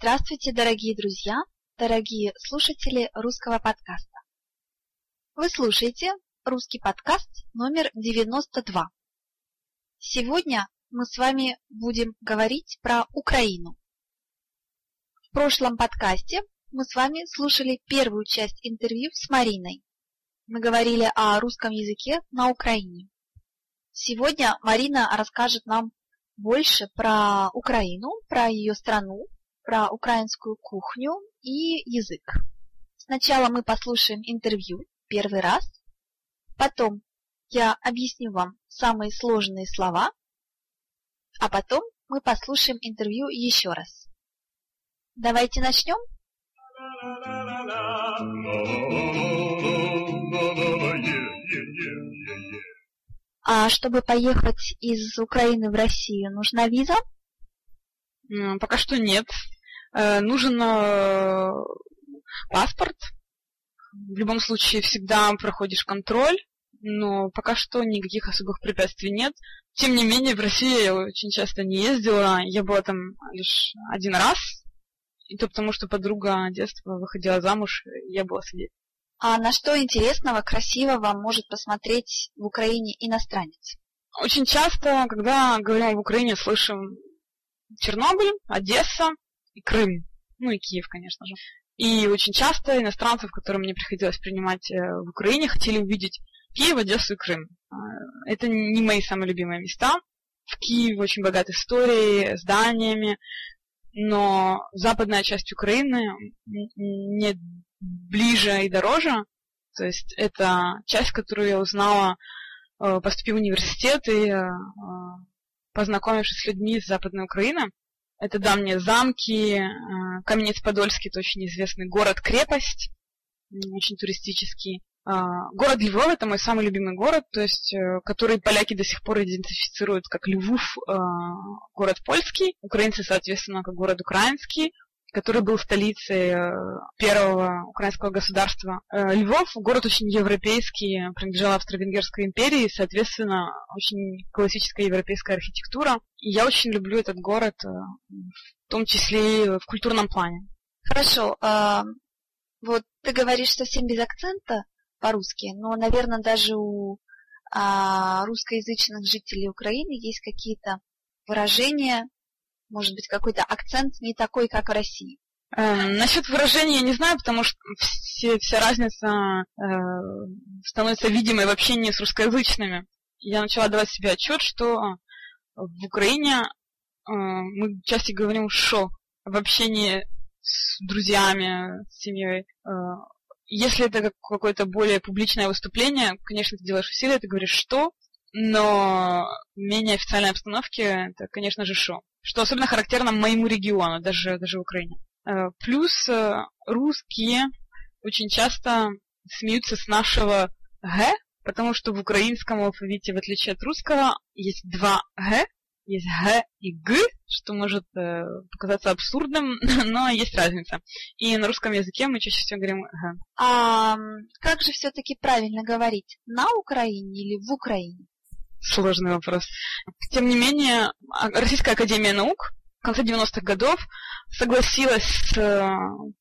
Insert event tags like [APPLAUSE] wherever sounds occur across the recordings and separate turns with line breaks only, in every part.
Здравствуйте, дорогие друзья, дорогие слушатели русского подкаста. Вы слушаете русский подкаст номер 92. Сегодня мы с вами будем говорить про Украину. В прошлом подкасте мы с вами слушали первую часть интервью с Мариной. Мы говорили о русском языке на Украине. Сегодня Марина расскажет нам больше про Украину, про ее страну, про украинскую кухню и язык. Сначала мы послушаем интервью первый раз, потом я объясню вам самые сложные слова, а потом мы послушаем интервью еще раз. Давайте начнем. А чтобы поехать из Украины в Россию, нужна виза?
Пока что нет. Э, Нужен э, паспорт. В любом случае всегда проходишь контроль, но пока что никаких особых препятствий нет. Тем не менее, в Россию я очень часто не ездила. Я была там лишь один раз. И то потому, что подруга детства выходила замуж, и я была свидетелем.
А на что интересного, красивого может посмотреть в Украине иностранец?
Очень часто, когда говорим об Украине, слышим Чернобыль, Одесса и Крым. Ну и Киев, конечно же. И очень часто иностранцев, которым мне приходилось принимать э, в Украине, хотели увидеть Киев, Одессу и Крым. А, Это не мои самые любимые места. В Киеве очень богат историей, зданиями, но западная часть Украины мне ближе и дороже. То есть это часть, которую я узнала, э, поступив в университет и э, познакомившись с людьми из Западной Украины. Это давние замки, э, Каменец-Подольский, это очень известный город-крепость, очень туристический. А, Город Львов – это мой самый любимый город, то есть, э, который поляки до сих пор идентифицируют как Львов, э, город польский, украинцы, соответственно, как город украинский, который был столицей э, первого украинского государства. Э, Львов – город очень европейский, принадлежал Австро-Венгерской империи, соответственно, очень классическая европейская архитектура. И я очень люблю этот город, э, в том числе и в культурном плане.
Хорошо, а, вот ты говоришь совсем без акцента по-русски, но, наверное, даже у а, русскоязычных жителей Украины есть какие-то выражения, может быть, какой-то акцент не такой, как в России.
Эм, насчет выражения я не знаю, потому что все, вся разница э, становится видимой в общении с русскоязычными. Я начала давать себе отчет, что в Украине э, мы чаще говорим «шо» в общении с друзьями, с семьей. Э, если это как- какое-то более публичное выступление, конечно, ты делаешь усилия, ты говоришь «что», но в менее официальной обстановке это, конечно же, «шо». Что особенно характерно моему региону, даже, даже в Украине. Э, Плюс э, русские очень часто смеются с нашего «г», потому что в украинском алфавите, в отличие от русского, есть два «г», есть «г» и «г», что может э, показаться абсурдным, [LAUGHS] но есть разница. И на русском языке мы чаще всего говорим «г».
А как же все-таки правильно говорить? На Украине или в Украине?
Сложный вопрос. Тем не менее, а- Российская Академия Наук в конце 90-х годов согласилась с э,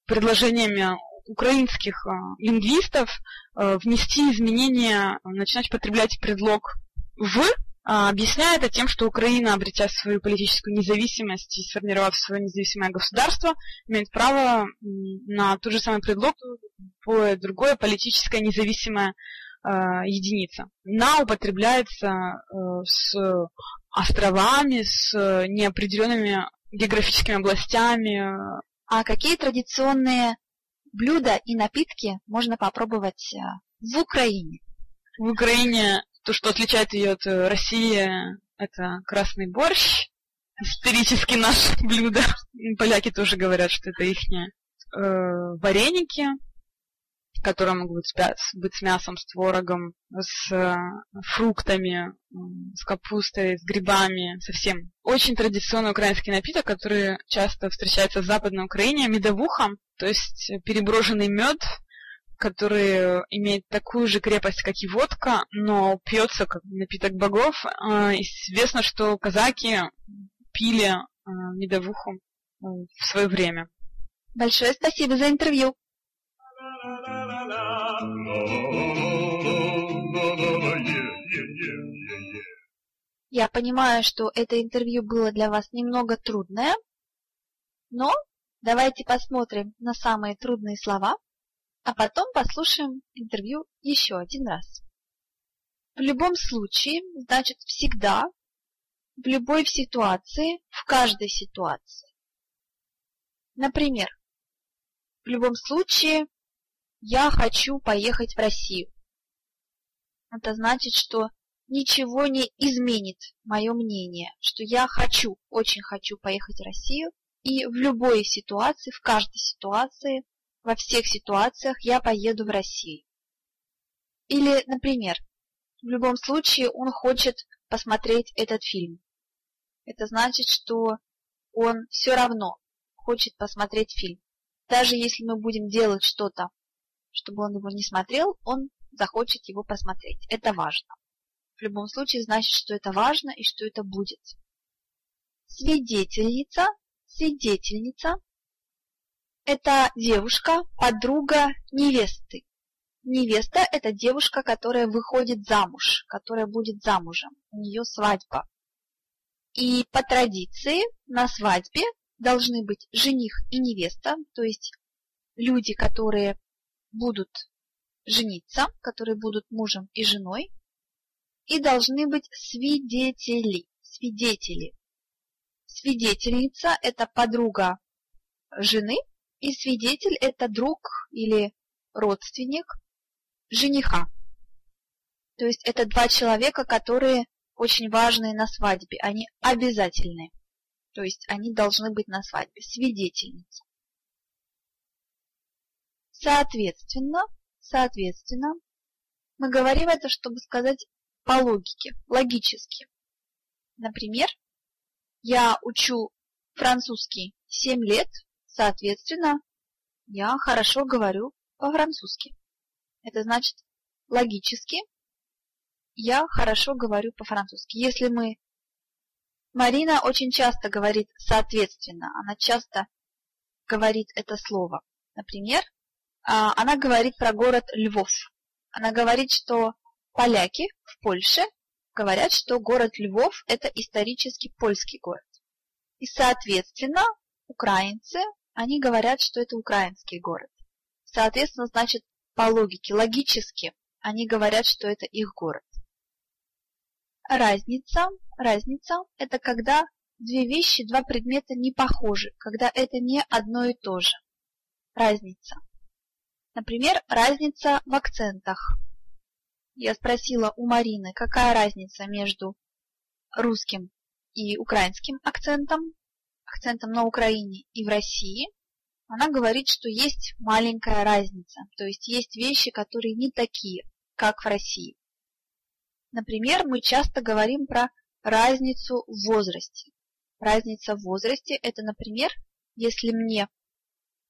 предложениями украинских э, лингвистов э, внести изменения, начинать употреблять предлог «в», объясняя это тем, что Украина, обретя свою политическую независимость и сформировав свое независимое государство, имеет право на тот же самый предлог, любое другое политическое независимое единица. На употребляется э, с островами, с неопределенными географическими областями.
А какие традиционные блюда и напитки можно попробовать э, в Украине?
В Украине то, что отличает ее от э, России, это красный борщ, исторически наше [LAUGHS] блюдо. Поляки тоже говорят, что это их вареники, которые могут быть с мясом, с творогом, с э, фруктами, с капустой, с грибами, совсем. Очень традиционный украинский напиток, который часто встречается в Западной Украине, медовуха, то есть переброженный мед, который имеет такую же крепость, как и водка, но пьется как напиток богов. Э, известно, что казаки пили э, медовуху в свое время.
Большое спасибо за интервью. Я понимаю, что это интервью было для вас немного трудное, но давайте посмотрим на самые трудные слова, а потом послушаем интервью еще один раз. В любом случае, значит всегда, в любой ситуации, в каждой ситуации. Например, в любом случае, я хочу поехать в Россию. Это значит, что ничего не изменит мое мнение, что я хочу, очень хочу поехать в Россию, и в любой ситуации, в каждой ситуации, во всех ситуациях я поеду в Россию. Или, например, в любом случае он хочет посмотреть этот фильм. Это значит, что он все равно хочет посмотреть фильм. Даже если мы будем делать что-то чтобы он его не смотрел, он захочет его посмотреть. Это важно. В любом случае значит, что это важно и что это будет. Свидетельница, свидетельница – это девушка, подруга невесты. Невеста – это девушка, которая выходит замуж, которая будет замужем. У нее свадьба. И по традиции на свадьбе должны быть жених и невеста, то есть люди, которые будут жениться, которые будут мужем и женой, и должны быть свидетели. Свидетели. Свидетельница – это подруга жены, и свидетель – это друг или родственник жениха. То есть это два человека, которые очень важные на свадьбе, они обязательны. То есть они должны быть на свадьбе. Свидетельница. Соответственно, соответственно, мы говорим это, чтобы сказать по логике, логически. Например, я учу французский 7 лет, соответственно, я хорошо говорю по-французски. Это значит, логически я хорошо говорю по-французски. Если мы... Марина очень часто говорит соответственно, она часто говорит это слово. Например, она говорит про город Львов. Она говорит, что поляки в Польше говорят, что город Львов – это исторически польский город. И, соответственно, украинцы, они говорят, что это украинский город. Соответственно, значит, по логике, логически, они говорят, что это их город. Разница, разница – это когда две вещи, два предмета не похожи, когда это не одно и то же. Разница. Например, разница в акцентах. Я спросила у Марины, какая разница между русским и украинским акцентом, акцентом на Украине и в России. Она говорит, что есть маленькая разница, то есть есть вещи, которые не такие, как в России. Например, мы часто говорим про разницу в возрасте. Разница в возрасте – это, например, если мне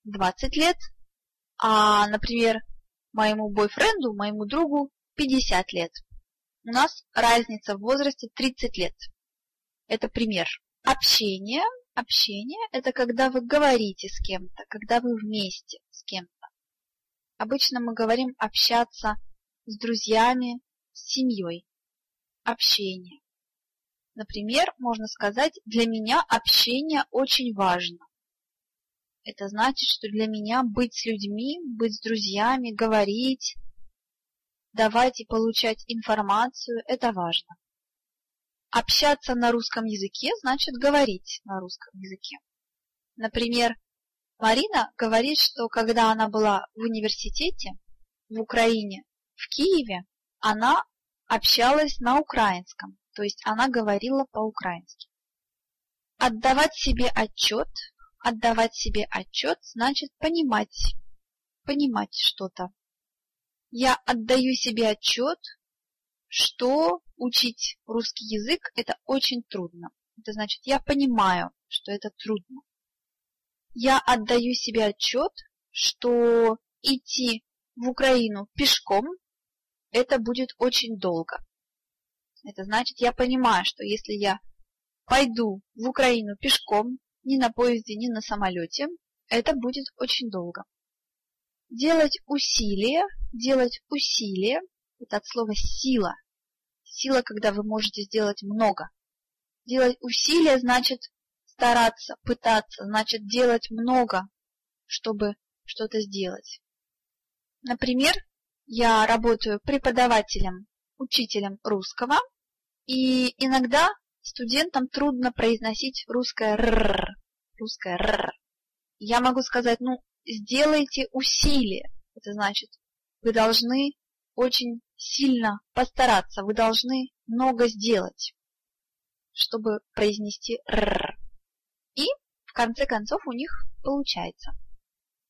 20 лет, а, например, моему бойфренду, моему другу 50 лет. У нас разница в возрасте 30 лет. Это пример. Общение. Общение – это когда вы говорите с кем-то, когда вы вместе с кем-то. Обычно мы говорим общаться с друзьями, с семьей. Общение. Например, можно сказать, для меня общение очень важно. Это значит, что для меня быть с людьми, быть с друзьями, говорить, давать и получать информацию – это важно. Общаться на русском языке значит говорить на русском языке. Например, Марина говорит, что когда она была в университете в Украине, в Киеве, она общалась на украинском, то есть она говорила по-украински. Отдавать себе отчет Отдавать себе отчет значит понимать, понимать что-то. Я отдаю себе отчет, что учить русский язык это очень трудно. Это значит, я понимаю, что это трудно. Я отдаю себе отчет, что идти в Украину пешком это будет очень долго. Это значит, я понимаю, что если я пойду в Украину пешком, ни на поезде, ни на самолете, это будет очень долго. Делать усилия, делать усилия, это от слова сила. Сила, когда вы можете сделать много. Делать усилия значит стараться, пытаться, значит делать много, чтобы что-то сделать. Например, я работаю преподавателем, учителем русского, и иногда студентам трудно произносить русское «р», русское «р». Я могу сказать, ну, сделайте усилие. Это значит, вы должны очень сильно постараться, вы должны много сделать, чтобы произнести «р». И в конце концов у них получается.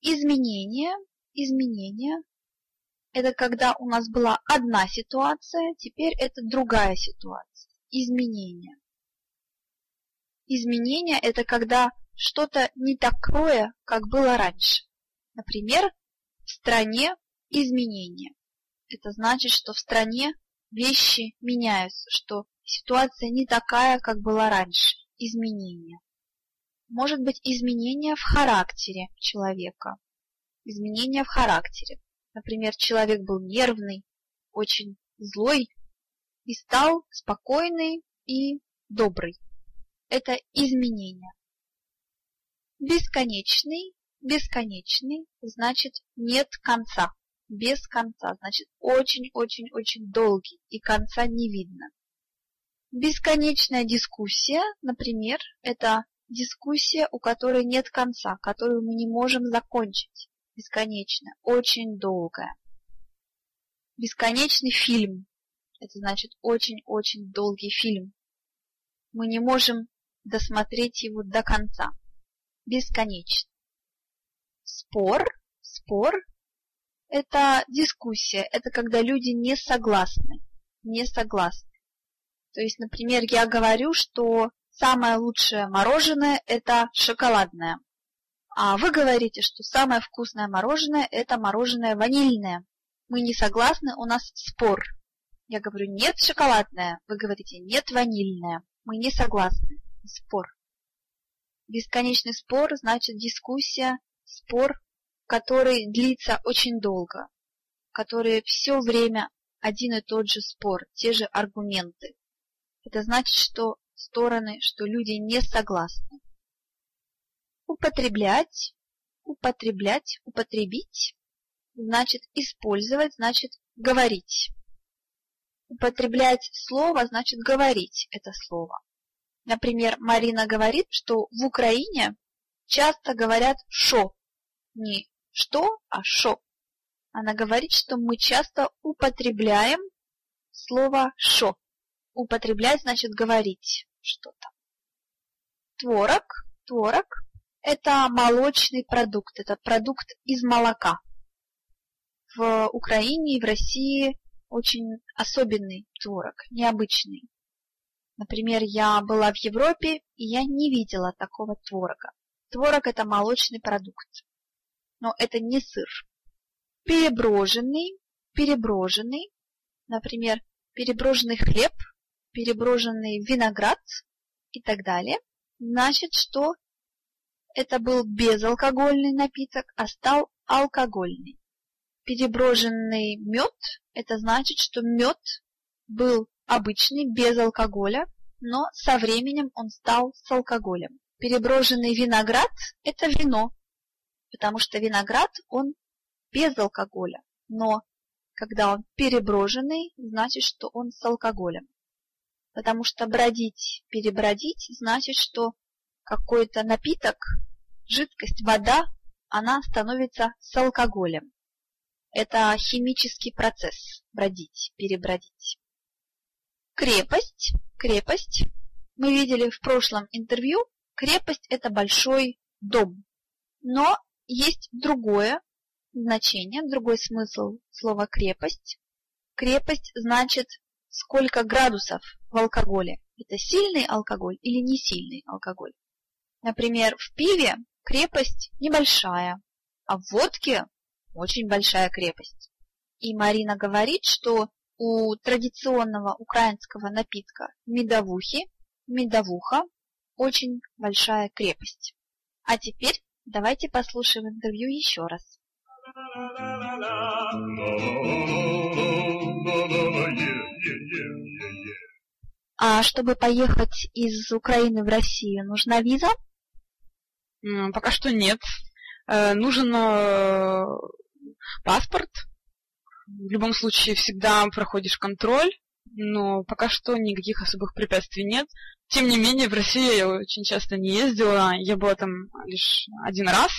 Изменение, изменение – это когда у нас была одна ситуация, теперь это другая ситуация. Изменение. Изменение – это когда что-то не такое, как было раньше. Например, в стране изменения. Это значит, что в стране вещи меняются, что ситуация не такая, как была раньше. Изменения. Может быть изменения в характере человека. Изменения в характере. Например, человек был нервный, очень злой и стал спокойный и добрый. Это изменение. Бесконечный, бесконечный значит нет конца. Без конца значит очень-очень-очень долгий и конца не видно. Бесконечная дискуссия, например, это дискуссия, у которой нет конца, которую мы не можем закончить. Бесконечная, очень долгая. Бесконечный фильм. Это значит очень-очень долгий фильм. Мы не можем досмотреть его до конца. Бесконечно. Спор, спор – это дискуссия, это когда люди не согласны, не согласны. То есть, например, я говорю, что самое лучшее мороженое – это шоколадное. А вы говорите, что самое вкусное мороженое – это мороженое ванильное. Мы не согласны, у нас спор. Я говорю, нет шоколадное. Вы говорите, нет ванильное. Мы не согласны. Спор. Бесконечный спор значит дискуссия, спор, который длится очень долго, который все время один и тот же спор, те же аргументы. Это значит, что стороны, что люди не согласны. Употреблять, употреблять, употребить, значит использовать, значит говорить. Употреблять слово значит говорить это слово. Например, Марина говорит, что в Украине часто говорят «шо». Не «что», а «шо». Она говорит, что мы часто употребляем слово «шо». Употреблять значит говорить что-то. Творог. Творог – это молочный продукт, это продукт из молока. В Украине и в России очень особенный творог, необычный. Например, я была в Европе, и я не видела такого творога. Творог – это молочный продукт, но это не сыр. Переброженный, переброженный, например, переброженный хлеб – переброженный виноград и так далее, значит, что это был безалкогольный напиток, а стал алкогольный. Переброженный мед – это значит, что мед был обычный, без алкоголя, но со временем он стал с алкоголем. Переброженный виноград – это вино, потому что виноград, он без алкоголя, но когда он переброженный, значит, что он с алкоголем потому что бродить, перебродить значит, что какой-то напиток, жидкость, вода, она становится с алкоголем. Это химический процесс бродить, перебродить. Крепость, крепость. Мы видели в прошлом интервью, крепость это большой дом. Но есть другое значение, другой смысл слова крепость. Крепость значит сколько градусов в алкоголе. Это сильный алкоголь или не сильный алкоголь. Например, в пиве крепость небольшая, а в водке очень большая крепость. И Марина говорит, что у традиционного украинского напитка медовухи, медовуха, очень большая крепость. А теперь давайте послушаем интервью еще раз. А чтобы поехать из Украины в Россию, нужна виза?
Пока что нет. Э, нужен э, паспорт. В любом случае всегда проходишь контроль, но пока что никаких особых препятствий нет. Тем не менее, в Россию я очень часто не ездила. Я была там лишь один раз.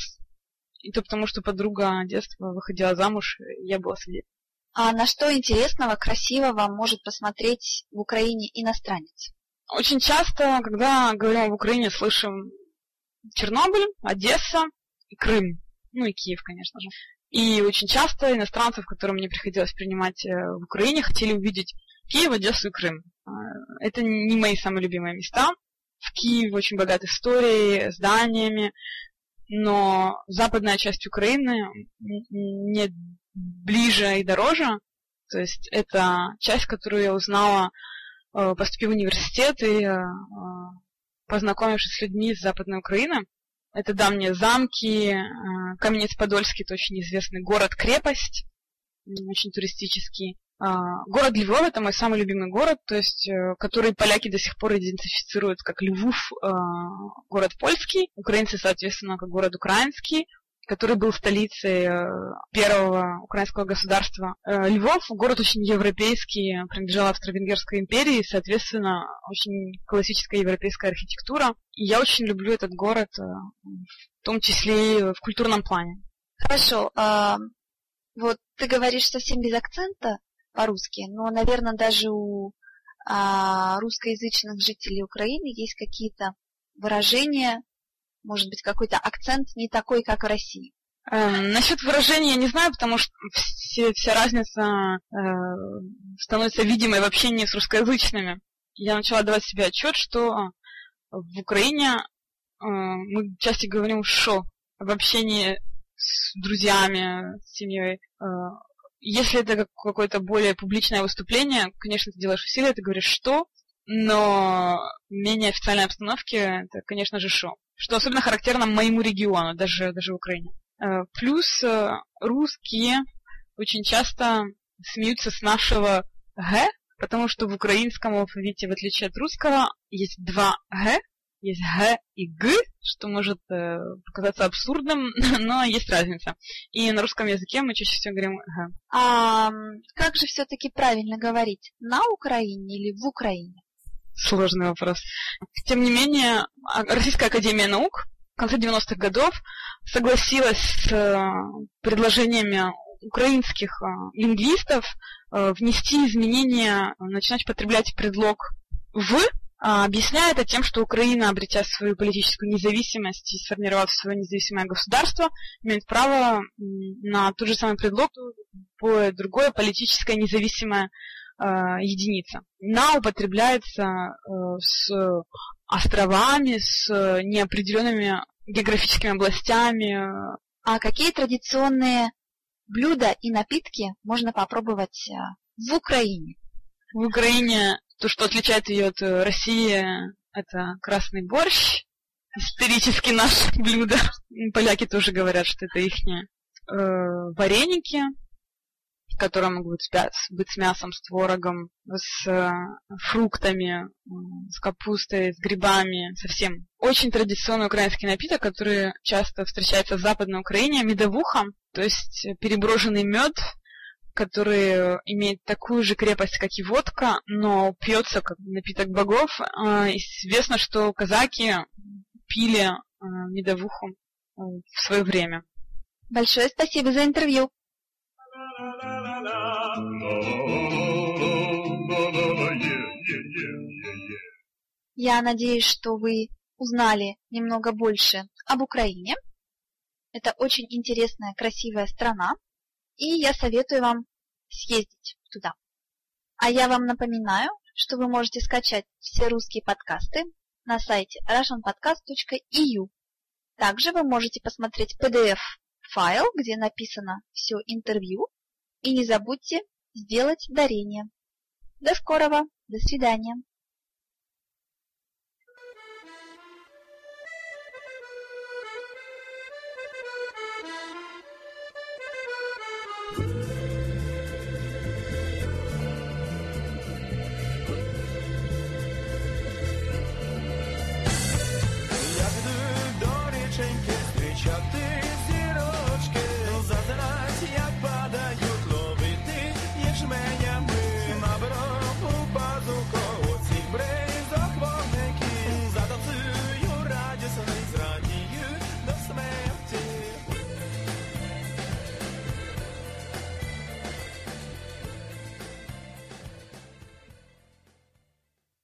И то потому, что подруга детства выходила замуж, и я была свидетелем.
А на что интересного, красивого может посмотреть в Украине иностранец?
Очень часто, когда говорим в Украине, слышим Чернобыль, Одесса и Крым. Ну и Киев, конечно же. И очень часто иностранцев, которым мне приходилось принимать э, в Украине, хотели увидеть Киев, Одессу и Крым. А, это не мои самые любимые места. В Киеве очень богат историей, зданиями, но западная часть Украины мне ближе и дороже. То есть это часть, которую я узнала, э, поступив в университет и э, познакомившись с людьми из Западной Украины. Это давние замки, э, Каменец-Подольский, это очень известный город-крепость, очень туристический. А, город Львов – это мой самый любимый город, то есть, э, который поляки до сих пор идентифицируют как Львов, э, город польский, украинцы, соответственно, как город украинский который был столицей э, первого украинского государства. Э, Львов, город очень европейский, принадлежал Австро-Венгерской империи, соответственно, очень классическая европейская архитектура. И я очень люблю этот город, э, в том числе и в культурном плане.
Хорошо. А, вот ты говоришь совсем без акцента по-русски, но, наверное, даже у а, русскоязычных жителей Украины есть какие-то выражения, может быть, какой-то акцент не такой, как в России?
Эм, насчет выражения я не знаю, потому что все, вся разница э, становится видимой в общении с русскоязычными. Я начала давать себе отчет, что в Украине э, мы часто говорим «шо» в общении с друзьями, с семьей. Э, если это какое-то более публичное выступление, конечно, ты делаешь усилия, ты говоришь «что», но менее официальной обстановке это, конечно же, «шо» что особенно характерно моему региону, даже, даже в Украине. Э, плюс э, русские очень часто смеются с нашего «г», потому что в украинском алфавите, в отличие от русского, есть два «г», есть «г» и «г», что может э, показаться абсурдным, [LAUGHS] но есть разница. И на русском языке мы чаще всего говорим «г».
А как же все-таки правильно говорить? На Украине или в Украине?
Сложный вопрос. Тем не менее, а, Российская Академия Наук в конце 90-х годов согласилась с э, предложениями украинских э, лингвистов э, внести изменения, начинать потреблять предлог «в», а, объясняя это тем, что Украина, обретя свою политическую независимость и сформировав свое независимое государство, имеет право на тот же самый предлог, по другое политическое независимое единица. На употребляется э, с островами, с неопределенными географическими областями.
А какие традиционные блюда и напитки можно попробовать э, в Украине?
В Украине то, что отличает ее от России, это красный борщ, исторически наше блюдо. Поляки тоже говорят, что это их вареники, которые могут быть с мясом, с творогом, с э, фруктами, с капустой, с грибами, совсем. Очень традиционный украинский напиток, который часто встречается в Западной Украине, медовуха, то есть переброженный мед, который имеет такую же крепость, как и водка, но пьется как напиток богов. Э, известно, что казаки пили э, медовуху в свое время.
Большое спасибо за интервью. Я надеюсь, что вы узнали немного больше об Украине. Это очень интересная, красивая страна, и я советую вам съездить туда. А я вам напоминаю, что вы можете скачать все русские подкасты на сайте russianpodcast.eu. Также вы можете посмотреть PDF-файл, где написано все интервью, и не забудьте сделать дарение. До скорого, до свидания.